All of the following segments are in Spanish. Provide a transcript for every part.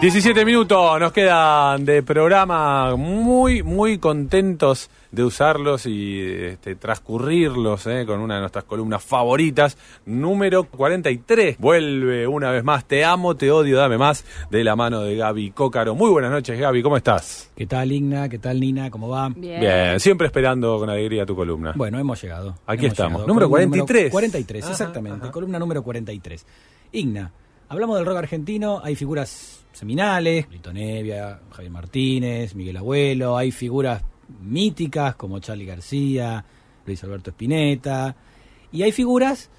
17 minutos nos quedan de programa, muy, muy contentos de usarlos y este, transcurrirlos eh, con una de nuestras columnas favoritas, número 43. Vuelve una vez más, te amo, te odio, dame más, de la mano de Gaby Cócaro. Muy buenas noches, Gaby, ¿cómo estás? ¿Qué tal, Igna? ¿Qué tal, Nina? ¿Cómo va? Bien. siempre esperando con alegría tu columna. Bueno, hemos llegado. Aquí estamos. Número 43. 43, exactamente. Columna número 43. Igna, hablamos del rock argentino, hay figuras seminales, Lito Nevia, Javier Martínez, Miguel Abuelo, hay figuras míticas como Charlie García, Luis Alberto Spinetta, y hay figuras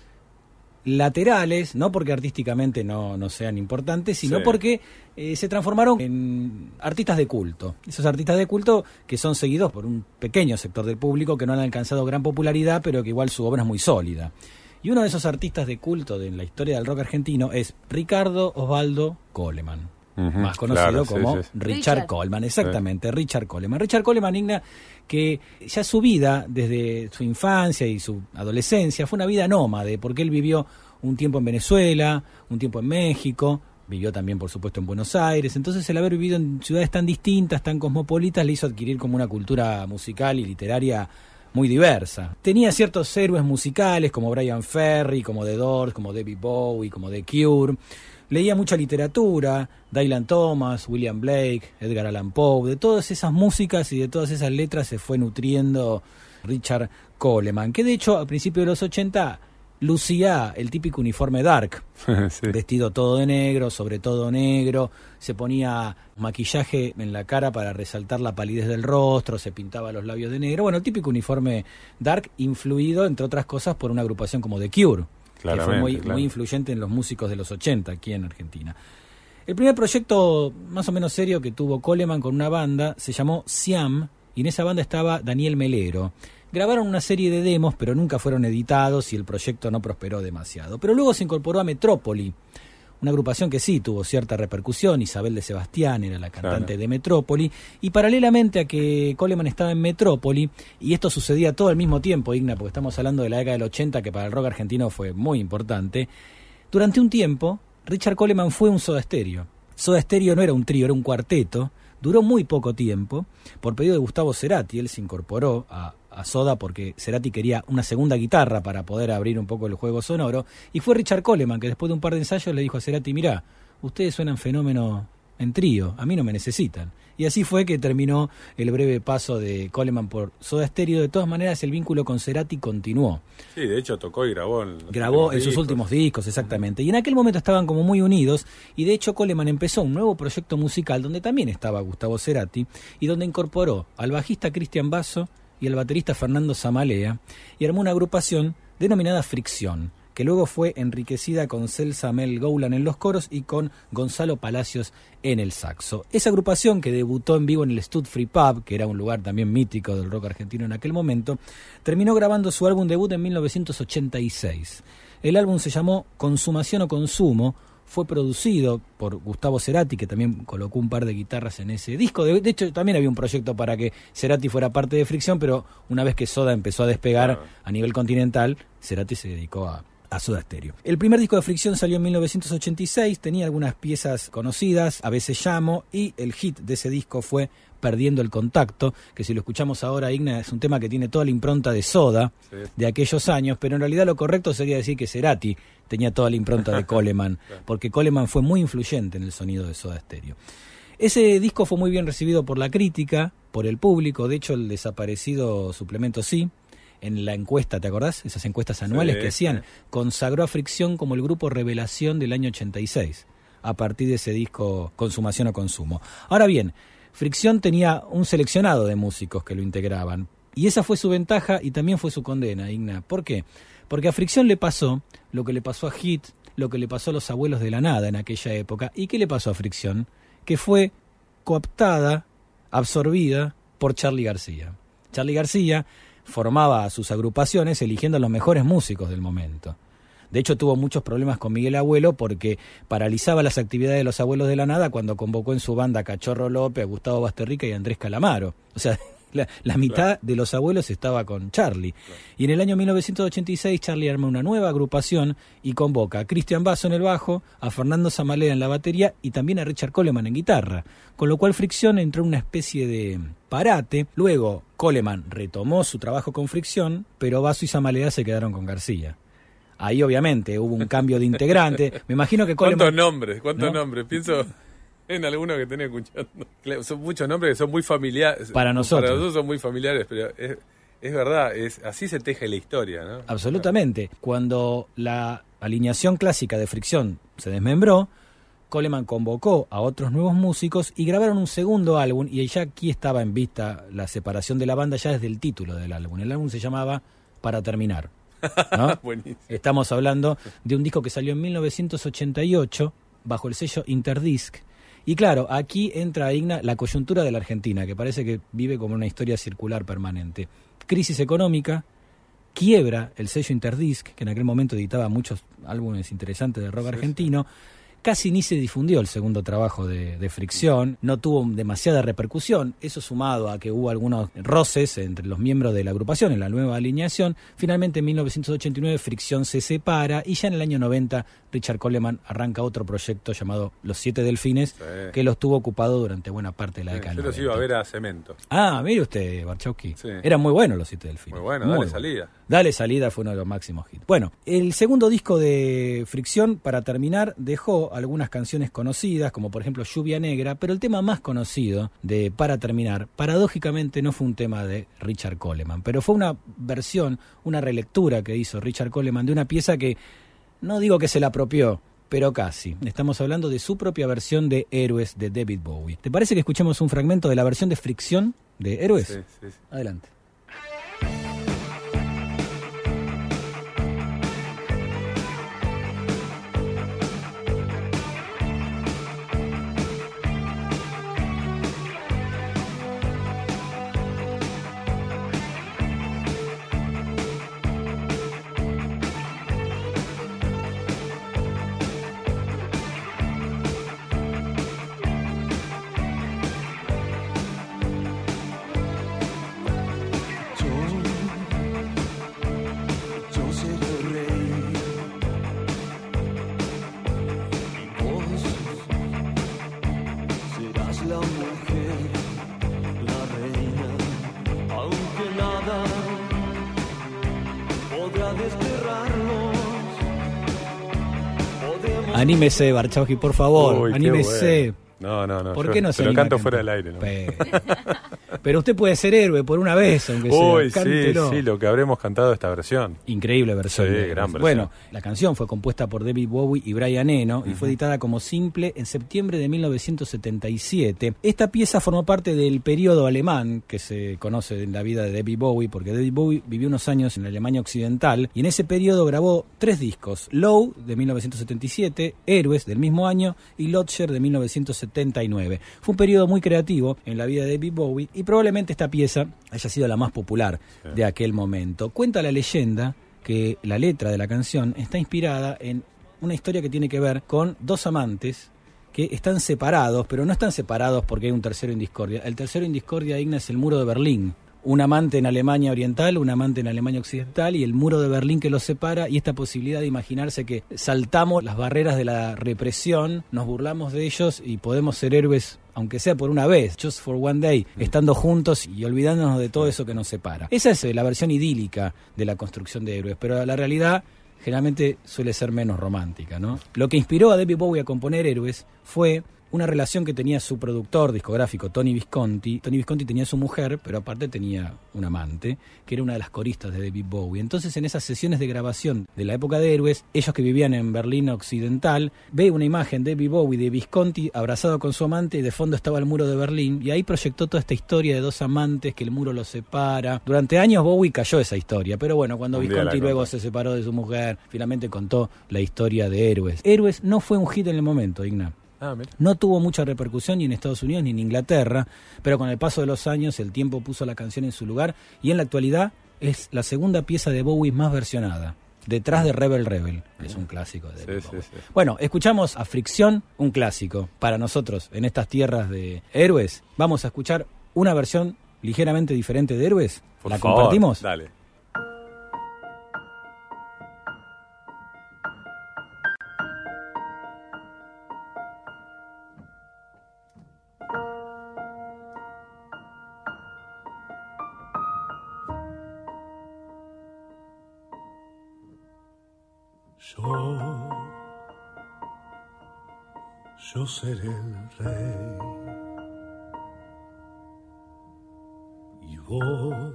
laterales, no porque artísticamente no, no sean importantes, sino porque eh, se transformaron en artistas de culto. Esos artistas de culto que son seguidos por un pequeño sector del público que no han alcanzado gran popularidad, pero que igual su obra es muy sólida. Y uno de esos artistas de culto de la historia del rock argentino es Ricardo Osvaldo Coleman más conocido como Richard, Coleman, exactamente, Richard Coleman. Richard Coleman, Igna, que ya su vida, desde su infancia y su adolescencia, fue una vida nómade, porque él vivió un tiempo en Venezuela, un tiempo en México, vivió también, por supuesto, en Buenos Aires. Entonces, el haber vivido en ciudades tan distintas, tan cosmopolitas, le hizo adquirir como una cultura musical y literaria muy diversa. Tenía ciertos héroes musicales como Brian Ferry, como The Doors, como David Bowie, como The Cure leía mucha literatura, Dylan Thomas, William Blake, Edgar Allan Poe, de todas esas músicas y de todas esas letras se fue nutriendo Richard Coleman, que de hecho a principios de los 80 lucía el típico uniforme dark, vestido todo de negro, sobre todo negro, se ponía maquillaje en la cara para resaltar la palidez del rostro, se pintaba los labios de negro, bueno, el típico uniforme dark influido, entre otras cosas, por una agrupación como The Cure que fue muy, muy influyente en los músicos de los 80 aquí en Argentina. El primer proyecto más o menos serio que tuvo Coleman con una banda se llamó Siam y en esa banda estaba Daniel Melero. Grabaron una serie de demos pero nunca fueron editados y el proyecto no prosperó demasiado. Pero luego se incorporó a Metrópoli, una agrupación que sí tuvo cierta repercusión, Isabel de Sebastián era la cantante de Metrópoli, y paralelamente a que Coleman estaba en Metrópoli, y esto sucedía todo al mismo tiempo, Igna, porque estamos hablando de la década del 80, que para el rock argentino fue muy importante, durante un tiempo Richard Coleman fue un soda estéreo. Soda Stereo no era un trío, era un cuarteto, duró muy poco tiempo, por pedido de Gustavo Cerati, él se incorporó a, a Soda porque Cerati quería una segunda guitarra para poder abrir un poco el juego sonoro. Y fue Richard Coleman que después de un par de ensayos le dijo a Cerati, mirá, ustedes suenan fenómeno en trío, a mí no me necesitan. Y así fue que terminó el breve paso de Coleman por Soda Stereo. De todas maneras, el vínculo con Cerati continuó. Sí, de hecho tocó y grabó. En grabó en sus últimos discos, exactamente. Y en aquel momento estaban como muy unidos. Y de hecho, Coleman empezó un nuevo proyecto musical donde también estaba Gustavo Cerati y donde incorporó al bajista Cristian Basso y el baterista Fernando Zamalea, y armó una agrupación denominada Fricción, que luego fue enriquecida con Celsa Mel Goulan en los coros y con Gonzalo Palacios en el saxo. Esa agrupación que debutó en vivo en el Stud Free Pub, que era un lugar también mítico del rock argentino en aquel momento, terminó grabando su álbum debut en 1986. El álbum se llamó Consumación o Consumo, fue producido por Gustavo Cerati, que también colocó un par de guitarras en ese disco. De, hecho, también había un proyecto para que Cerati fuera parte de Fricción, pero una vez que Soda empezó a despegar a nivel continental, Cerati se dedicó a, a Soda Stereo. El primer disco de Fricción salió en 1986, tenía algunas piezas conocidas, a veces llamo, y el hit de ese disco fue Perdiendo el Contacto, que si lo escuchamos ahora, Igna, es un tema que tiene toda la impronta de Soda de aquellos años, pero en realidad lo correcto sería decir que Cerati tenía toda la impronta de Coleman, porque Coleman fue muy influyente en el sonido de Soda Stereo. Ese disco fue muy bien recibido por la crítica, por el público, de hecho el desaparecido suplemento sí, en la encuesta, ¿te acordás? Esas encuestas anuales que hacían, consagró a Fricción como el grupo Revelación del año 86, a partir de ese disco Consumación o Consumo. Ahora bien, Fricción tenía un seleccionado de músicos que lo integraban, y esa fue su ventaja y también fue su condena, Igna. ¿Por qué? Porque a Fricción le pasó lo que le pasó a Hit, lo que le pasó a los abuelos de la nada en aquella época. ¿Y qué le pasó a Fricción? Que fue cooptada, absorbida por Charlie García. Charlie García formaba sus agrupaciones eligiendo a los mejores músicos del momento. De hecho, tuvo muchos problemas con Miguel Abuelo porque paralizaba las actividades de los abuelos de la nada cuando convocó en su banda a Cachorro López, a Gustavo Basterrica y a Andrés Calamaro. O sea, la, la mitad de los abuelos estaba con Charlie. Y en el año 1986 Charlie arma una nueva agrupación y convoca a Cristian Basso en el bajo, a Fernando Zamalea en la batería y también a Richard Coleman en guitarra. Con lo cual Fricción entró en una especie de parate. Luego Coleman retomó su trabajo con Fricción, pero Basso y Zamalea se quedaron con García. Ahí obviamente hubo un cambio de integrante. Me imagino que Coleman... ¿Cuántos nombres? ¿Cuántos ¿No? nombres? Pienso en algunos que tenés escuchando. Son muchos nombres que son muy familiares. Para nosotros. Para nosotros son muy familiares, pero es, es verdad, es así se teje la historia, ¿no? Absolutamente. Cuando la alineación clásica de Fricción se desmembró, Coleman convocó a otros nuevos músicos y grabaron un segundo álbum y ya aquí estaba en vista la separación de la banda ya desde el título del álbum. El álbum se llamaba Para Terminar. ¿no? Estamos hablando de un disco que salió en 1988 bajo el sello Interdisc. Y claro, aquí entra Igna la coyuntura de la Argentina, que parece que vive como una historia circular permanente. Crisis económica, quiebra el sello Interdisc, que en aquel momento editaba muchos álbumes interesantes de rock argentino. Casi ni se difundió el segundo trabajo de, de Fricción, no tuvo demasiada repercusión, eso sumado a que hubo algunos roces entre los miembros de la agrupación en la nueva alineación, finalmente en 1989 Fricción se separa y ya en el año 90 Richard Coleman arranca otro proyecto llamado Los Siete Delfines, Sí. que lo estuvo ocupado durante buena parte de la Sí, década. Yo los iba a 90. ver a Cemento. Ah, mire usted, Barchowski. Sí. Eran muy buenos los Siete Delfines. Muy bueno, Muy dale salida. Dale salida fue uno de los máximos hits. Bueno, el segundo disco de Fricción, para terminar, dejó algunas canciones conocidas, como por ejemplo Lluvia Negra, pero el tema más conocido de Para terminar, paradójicamente no fue un tema de Richard Coleman, pero fue una versión, una relectura que hizo Richard Coleman de una pieza que no digo que se la apropió, pero casi. Estamos hablando de su propia versión de Héroes de David Bowie. ¿Te parece que escuchemos un fragmento de la versión de Fricción de Héroes? Sí, sí, sí. Adelante. Anímese, Barchowski, por favor. Uy, anímese. bueno. No, no, no. ¿Por yo qué no se lo canto fuera del aire. ¿no? Pe- Pero usted puede ser héroe por una vez, aunque sea. Uy, sí, lo que habremos cantado esta versión. Increíble versión. Sí, gran versión. Bueno, la canción fue compuesta por David Bowie y Brian Eno y fue editada como simple en septiembre de 1977. Esta pieza formó parte del periodo alemán que se conoce en la vida de David Bowie, porque David Bowie vivió unos años en Alemania Occidental y en ese periodo grabó tres discos: Low de 1977, Héroes del mismo año y Lodger de 1979. Fue un periodo muy creativo en la vida de David Bowie y probablemente esta pieza haya sido la más popular de aquel momento. Cuenta la leyenda que la letra de la canción está inspirada en una historia que tiene que ver con dos amantes que están separados, pero no están separados porque hay un tercero en discordia. El tercero en discordia, Igna, es el muro de Berlín. Un amante en Alemania Oriental, un amante en Alemania Occidental y el muro de Berlín que los separa y esta posibilidad de imaginarse que saltamos las barreras de la represión, nos burlamos de ellos y podemos ser héroes aunque sea por una vez, just for one day, estando juntos y olvidándonos de todo eso que nos separa. Esa es eh, la versión idílica de la construcción de héroes, pero la realidad generalmente suele ser menos romántica, ¿no? Lo que inspiró a David Bowie a componer Héroes fue una relación que tenía su productor discográfico, Tony Visconti. Tony Visconti tenía su mujer, pero aparte tenía un amante, que era una de las coristas de David Bowie. Entonces, en esas sesiones de grabación de la época de Héroes, ellos que vivían en Berlín Occidental, ve una imagen de David Bowie de Visconti abrazado con su amante y de fondo estaba el muro de Berlín. Y ahí proyectó toda esta historia de dos amantes, que el muro los separa. Durante años Bowie cayó esa historia, pero bueno, cuando Visconti luego se separó de su mujer, finalmente contó la historia de Héroes. Héroes no fue un hit en el momento, Igna. Ah. No tuvo mucha repercusión ni en Estados Unidos ni en Inglaterra, pero con el paso de los años el tiempo puso la canción en su lugar y en la actualidad es la segunda pieza de Bowie más versionada, detrás de Rebel Rebel. Es un clásico de Sí, Bowie. sí, sí. Bueno, escuchamos a Fricción, un clásico para nosotros en estas tierras de héroes. Vamos a escuchar una versión ligeramente diferente de héroes. Por ¿La favor, compartimos? Dale. Yo, yo seré el rey. Y vos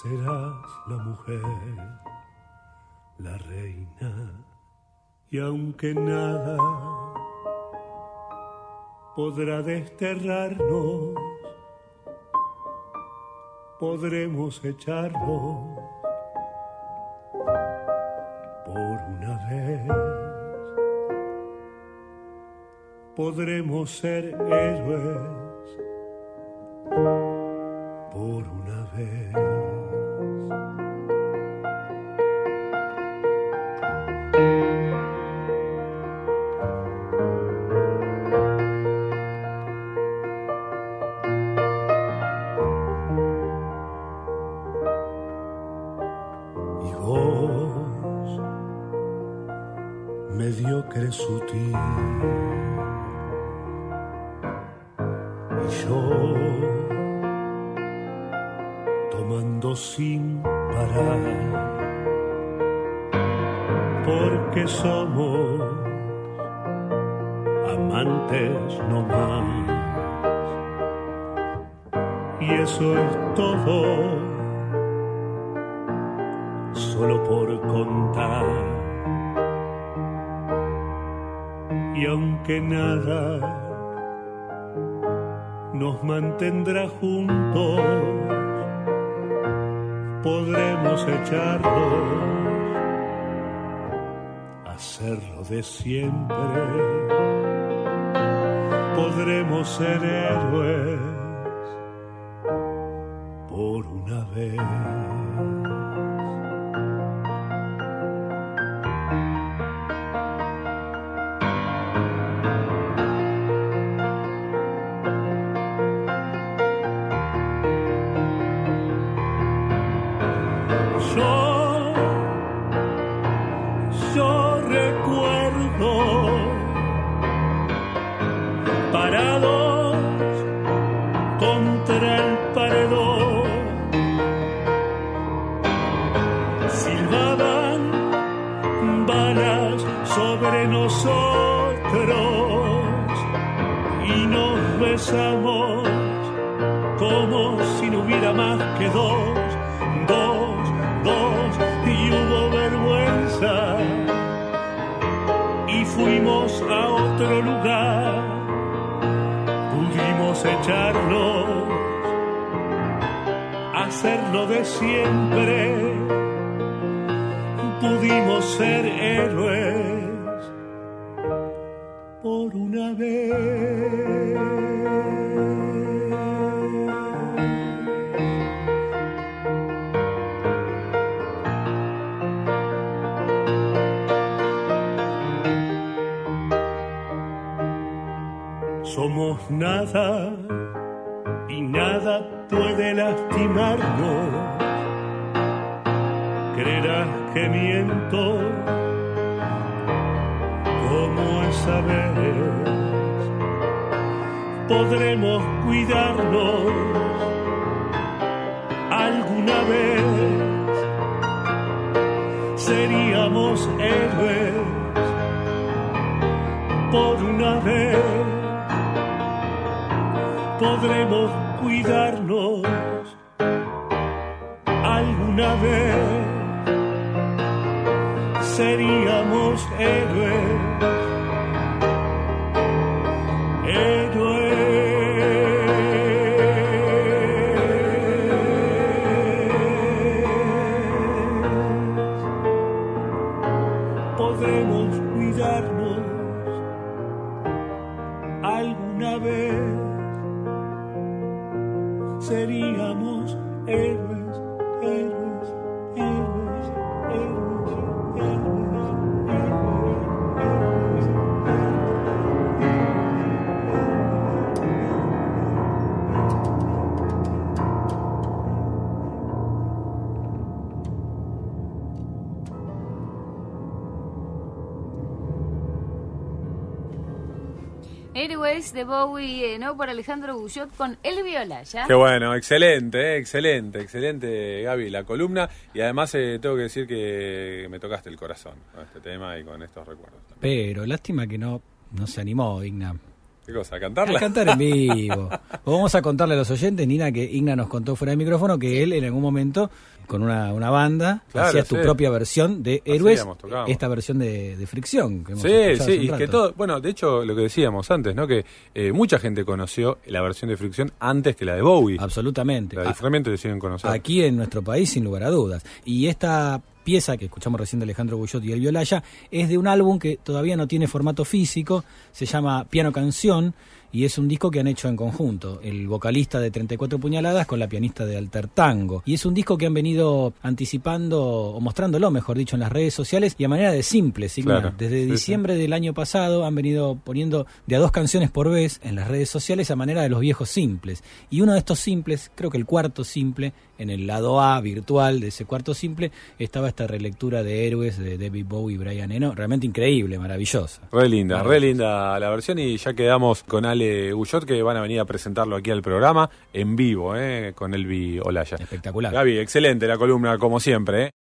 serás la mujer, la reina. Y aunque nada podrá desterrarnos, podremos echarnos por una vez podremos ser héroes por una vez. Vos, mediocre sutil, y yo, tomando sin parar, porque somos amantes no más. Y eso es todo solo por contar. Y aunque nada nos mantendrá juntos, podremos echarnos, hacerlo de siempre. Podremos ser héroes sobre nosotros y nos besamos como si no hubiera más que dos, dos, dos, y hubo vergüenza. Y fuimos a otro lugar, pudimos echarnos, hacerlo de siempre, pudimos ser héroes por una vez. Somos nada y nada puede lastimarnos. Creerás que miento como esa vez. Podremos cuidarnos alguna vez. Seríamos héroes por una vez podremos cuidarnos alguna vez. Seríamos héroes, Héroes de Bowie, eh, ¿no? Por Alejandro Guyot con El Viola, ¿ya? Qué bueno, excelente, eh, excelente, excelente, Gaby, la columna. Y además eh, tengo que decir que me tocaste el corazón con este tema y con estos recuerdos. también. Pero lástima que no, no se animó, Igna. ¿Qué cosa? ¿A A cantarla? cantar en vivo. Vamos a contarle a los oyentes, Nina, que Igna nos contó fuera de micrófono que él en algún momento, con una, una banda, Claro, hacías tu propia versión de Héroes, Hacíamos, esta versión de, de Fricción. Que hemos Sí, sí, y que todo, bueno, de hecho lo que decíamos antes, ¿no? Que eh, mucha gente conoció la versión de Fricción antes que la de Bowie. Absolutamente. La A- diferente conociendo. aquí en nuestro país, sin lugar a dudas. Y esta pieza que escuchamos recién de Alejandro Guyot y el Violaya es de un álbum que todavía no tiene formato físico, se llama Piano Canción y es un disco que han hecho en conjunto, el vocalista de 34 puñaladas con la pianista de Alter Tango. Y es un disco que han venido anticipando o mostrándolo, mejor dicho, en las redes sociales y a manera de simple, Signa. Claro, Desde sí, diciembre del año pasado han venido poniendo de a dos canciones por vez en las redes sociales a manera de los viejos simples. Y uno de estos simples, creo que el cuarto simple, en el lado A virtual de ese cuarto simple, estaba esta relectura de Héroes de David Bowie y Brian Eno, realmente increíble, maravillosa. Re linda, re linda la versión y ya quedamos con Ale Guyot que van a venir a presentarlo aquí al programa en vivo, ¿eh? con Elvi Olaya. Espectacular. Gaby, excelente la columna como siempre. ¿eh?